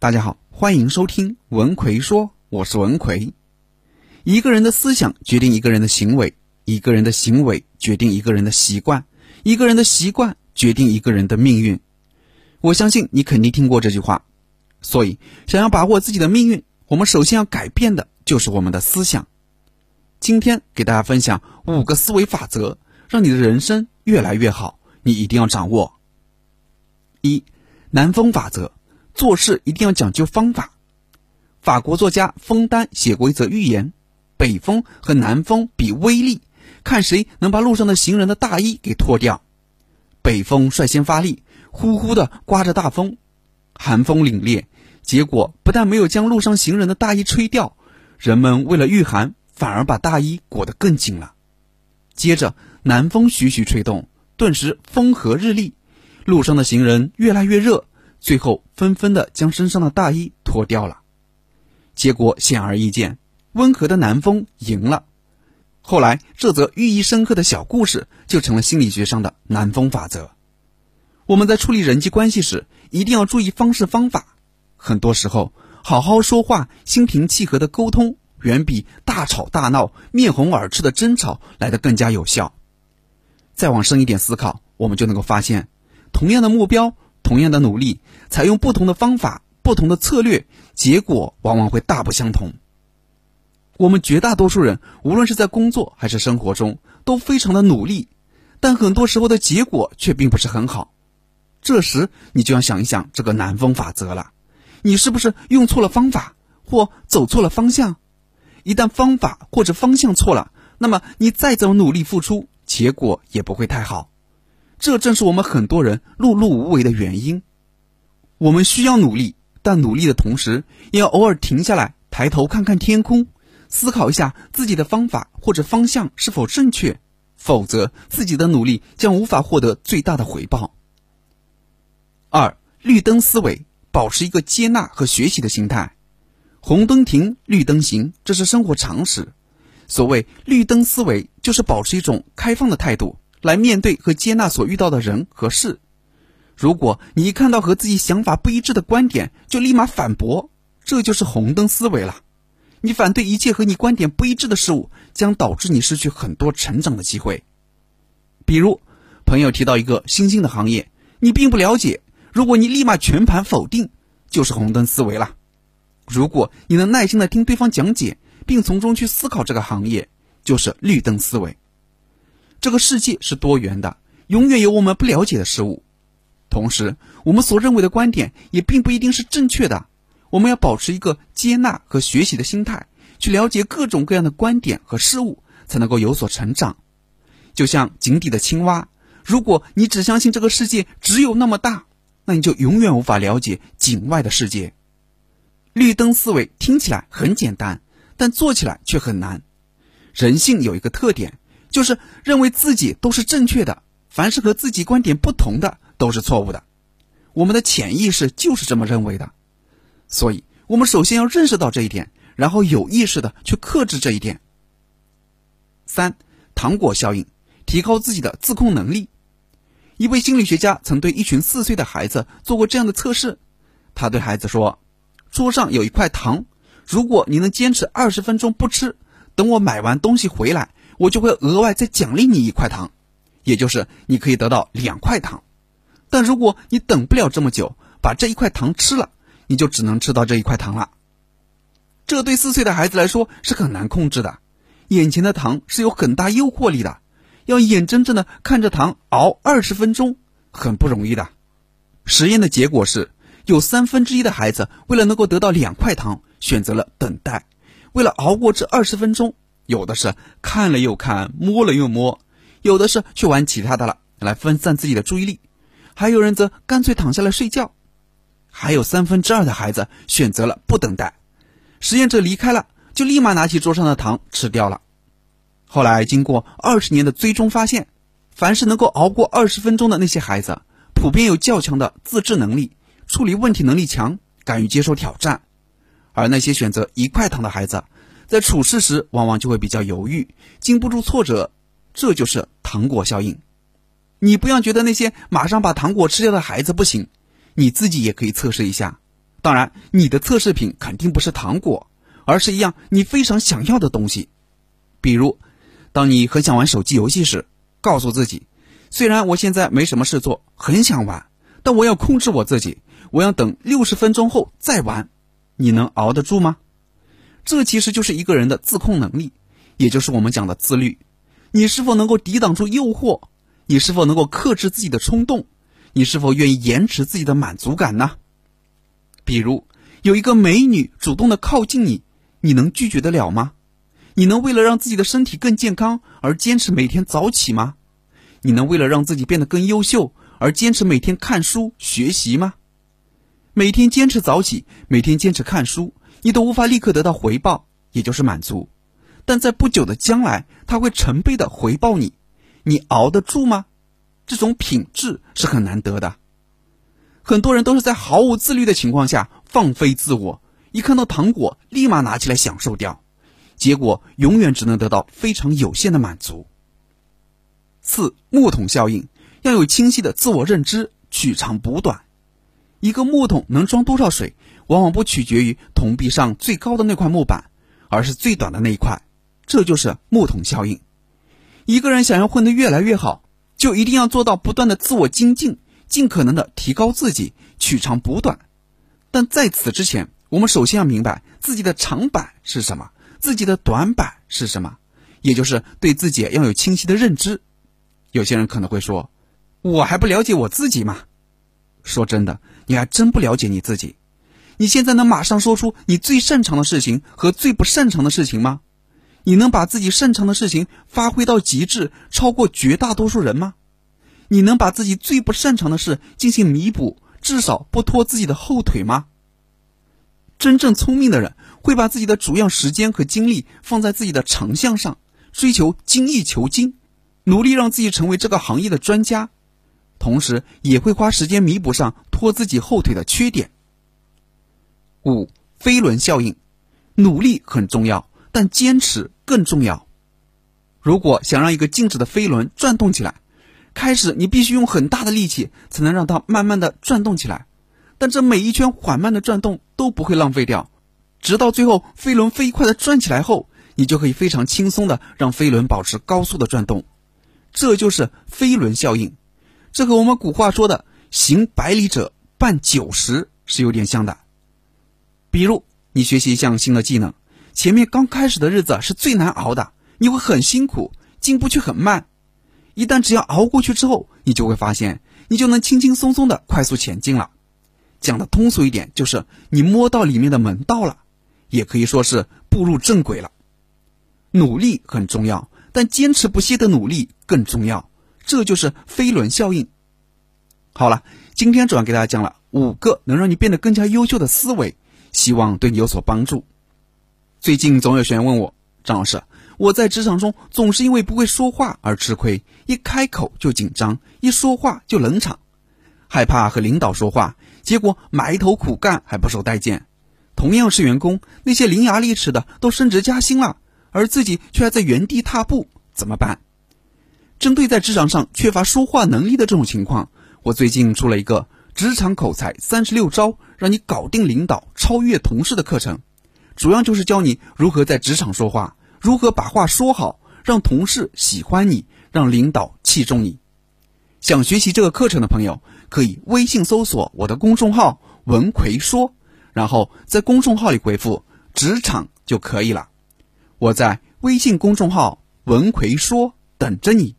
大家好，欢迎收听文奎说，我是文奎。一个人的思想决定一个人的行为，一个人的行为决定一个人的习惯，一个人的习惯决定一个人的命运。我相信你肯定听过这句话，所以想要把握自己的命运，我们首先要改变的就是我们的思想。今天给大家分享五个思维法则，让你的人生越来越好，你一定要掌握。一，南风法则。做事一定要讲究方法。法国作家枫丹写过一则寓言：北风和南风比威力，看谁能把路上的行人的大衣给脱掉。北风率先发力，呼呼的刮着大风，寒风凛冽，结果不但没有将路上行人的大衣吹掉，人们为了御寒，反而把大衣裹得更紧了。接着南风徐徐吹动，顿时风和日丽，路上的行人越来越热。最后纷纷的将身上的大衣脱掉了，结果显而易见，温和的南风赢了。后来这则寓意深刻的小故事就成了心理学上的南风法则。我们在处理人际关系时，一定要注意方式方法。很多时候，好好说话、心平气和的沟通，远比大吵大闹、面红耳赤的争吵来得更加有效。再往深一点思考，我们就能够发现，同样的目标。同样的努力，采用不同的方法、不同的策略，结果往往会大不相同。我们绝大多数人，无论是在工作还是生活中，都非常的努力，但很多时候的结果却并不是很好。这时，你就要想一想这个南风法则了：你是不是用错了方法，或走错了方向？一旦方法或者方向错了，那么你再怎么努力付出，结果也不会太好。这正是我们很多人碌碌无为的原因。我们需要努力，但努力的同时，也要偶尔停下来，抬头看看天空，思考一下自己的方法或者方向是否正确。否则，自己的努力将无法获得最大的回报。二、绿灯思维，保持一个接纳和学习的心态。红灯停，绿灯行，这是生活常识。所谓绿灯思维，就是保持一种开放的态度。来面对和接纳所遇到的人和事。如果你一看到和自己想法不一致的观点，就立马反驳，这就是红灯思维了。你反对一切和你观点不一致的事物，将导致你失去很多成长的机会。比如，朋友提到一个新兴的行业，你并不了解，如果你立马全盘否定，就是红灯思维了。如果你能耐心的听对方讲解，并从中去思考这个行业，就是绿灯思维。这个世界是多元的，永远有我们不了解的事物。同时，我们所认为的观点也并不一定是正确的。我们要保持一个接纳和学习的心态，去了解各种各样的观点和事物，才能够有所成长。就像井底的青蛙，如果你只相信这个世界只有那么大，那你就永远无法了解井外的世界。绿灯思维听起来很简单，但做起来却很难。人性有一个特点。就是认为自己都是正确的，凡是和自己观点不同的都是错误的。我们的潜意识就是这么认为的，所以我们首先要认识到这一点，然后有意识的去克制这一点。三，糖果效应，提高自己的自控能力。一位心理学家曾对一群四岁的孩子做过这样的测试，他对孩子说：“桌上有一块糖，如果你能坚持二十分钟不吃，等我买完东西回来。”我就会额外再奖励你一块糖，也就是你可以得到两块糖。但如果你等不了这么久，把这一块糖吃了，你就只能吃到这一块糖了。这对四岁的孩子来说是很难控制的，眼前的糖是有很大诱惑力的，要眼睁睁的看着糖熬二十分钟，很不容易的。实验的结果是，有三分之一的孩子为了能够得到两块糖，选择了等待，为了熬过这二十分钟。有的是看了又看，摸了又摸，有的是去玩其他的了，来分散自己的注意力，还有人则干脆躺下来睡觉，还有三分之二的孩子选择了不等待。实验者离开了，就立马拿起桌上的糖吃掉了。后来经过二十年的追踪发现，凡是能够熬过二十分钟的那些孩子，普遍有较强的自制能力，处理问题能力强，敢于接受挑战，而那些选择一块糖的孩子。在处事时，往往就会比较犹豫，经不住挫折，这就是糖果效应。你不要觉得那些马上把糖果吃掉的孩子不行，你自己也可以测试一下。当然，你的测试品肯定不是糖果，而是一样你非常想要的东西。比如，当你很想玩手机游戏时，告诉自己，虽然我现在没什么事做，很想玩，但我要控制我自己，我要等六十分钟后再玩。你能熬得住吗？这其实就是一个人的自控能力，也就是我们讲的自律。你是否能够抵挡住诱惑？你是否能够克制自己的冲动？你是否愿意延迟自己的满足感呢？比如，有一个美女主动的靠近你，你能拒绝得了吗？你能为了让自己的身体更健康而坚持每天早起吗？你能为了让自己变得更优秀而坚持每天看书学习吗？每天坚持早起，每天坚持看书，你都无法立刻得到回报，也就是满足。但在不久的将来，他会成倍的回报你，你熬得住吗？这种品质是很难得的。很多人都是在毫无自律的情况下放飞自我，一看到糖果立马拿起来享受掉，结果永远只能得到非常有限的满足。四木桶效应，要有清晰的自我认知，取长补短。一个木桶能装多少水，往往不取决于桶壁上最高的那块木板，而是最短的那一块。这就是木桶效应。一个人想要混得越来越好，就一定要做到不断的自我精进，尽可能的提高自己，取长补短。但在此之前，我们首先要明白自己的长板是什么，自己的短板是什么，也就是对自己要有清晰的认知。有些人可能会说：“我还不了解我自己吗？”说真的。你还真不了解你自己，你现在能马上说出你最擅长的事情和最不擅长的事情吗？你能把自己擅长的事情发挥到极致，超过绝大多数人吗？你能把自己最不擅长的事进行弥补，至少不拖自己的后腿吗？真正聪明的人会把自己的主要时间和精力放在自己的长项上，追求精益求精，努力让自己成为这个行业的专家。同时也会花时间弥补上拖自己后腿的缺点。五飞轮效应，努力很重要，但坚持更重要。如果想让一个静止的飞轮转动起来，开始你必须用很大的力气才能让它慢慢的转动起来，但这每一圈缓慢的转动都不会浪费掉，直到最后飞轮飞快的转起来后，你就可以非常轻松的让飞轮保持高速的转动。这就是飞轮效应。这和我们古话说的“行百里者半九十”是有点像的。比如，你学习一项新的技能，前面刚开始的日子是最难熬的，你会很辛苦，进步却很慢。一旦只要熬过去之后，你就会发现，你就能轻轻松松的快速前进了。讲的通俗一点，就是你摸到里面的门道了，也可以说是步入正轨了。努力很重要，但坚持不懈的努力更重要。这就是飞轮效应。好了，今天主要给大家讲了五个能让你变得更加优秀的思维，希望对你有所帮助。最近总有学员问我，张老师，我在职场中总是因为不会说话而吃亏，一开口就紧张，一说话就冷场，害怕和领导说话，结果埋头苦干还不受待见。同样是员工，那些伶牙俐齿的都升职加薪了，而自己却还在原地踏步，怎么办？针对在职场上缺乏说话能力的这种情况，我最近出了一个职场口才三十六招，让你搞定领导、超越同事的课程。主要就是教你如何在职场说话，如何把话说好，让同事喜欢你，让领导器重你。想学习这个课程的朋友，可以微信搜索我的公众号“文奎说”，然后在公众号里回复“职场”就可以了。我在微信公众号“文奎说”等着你。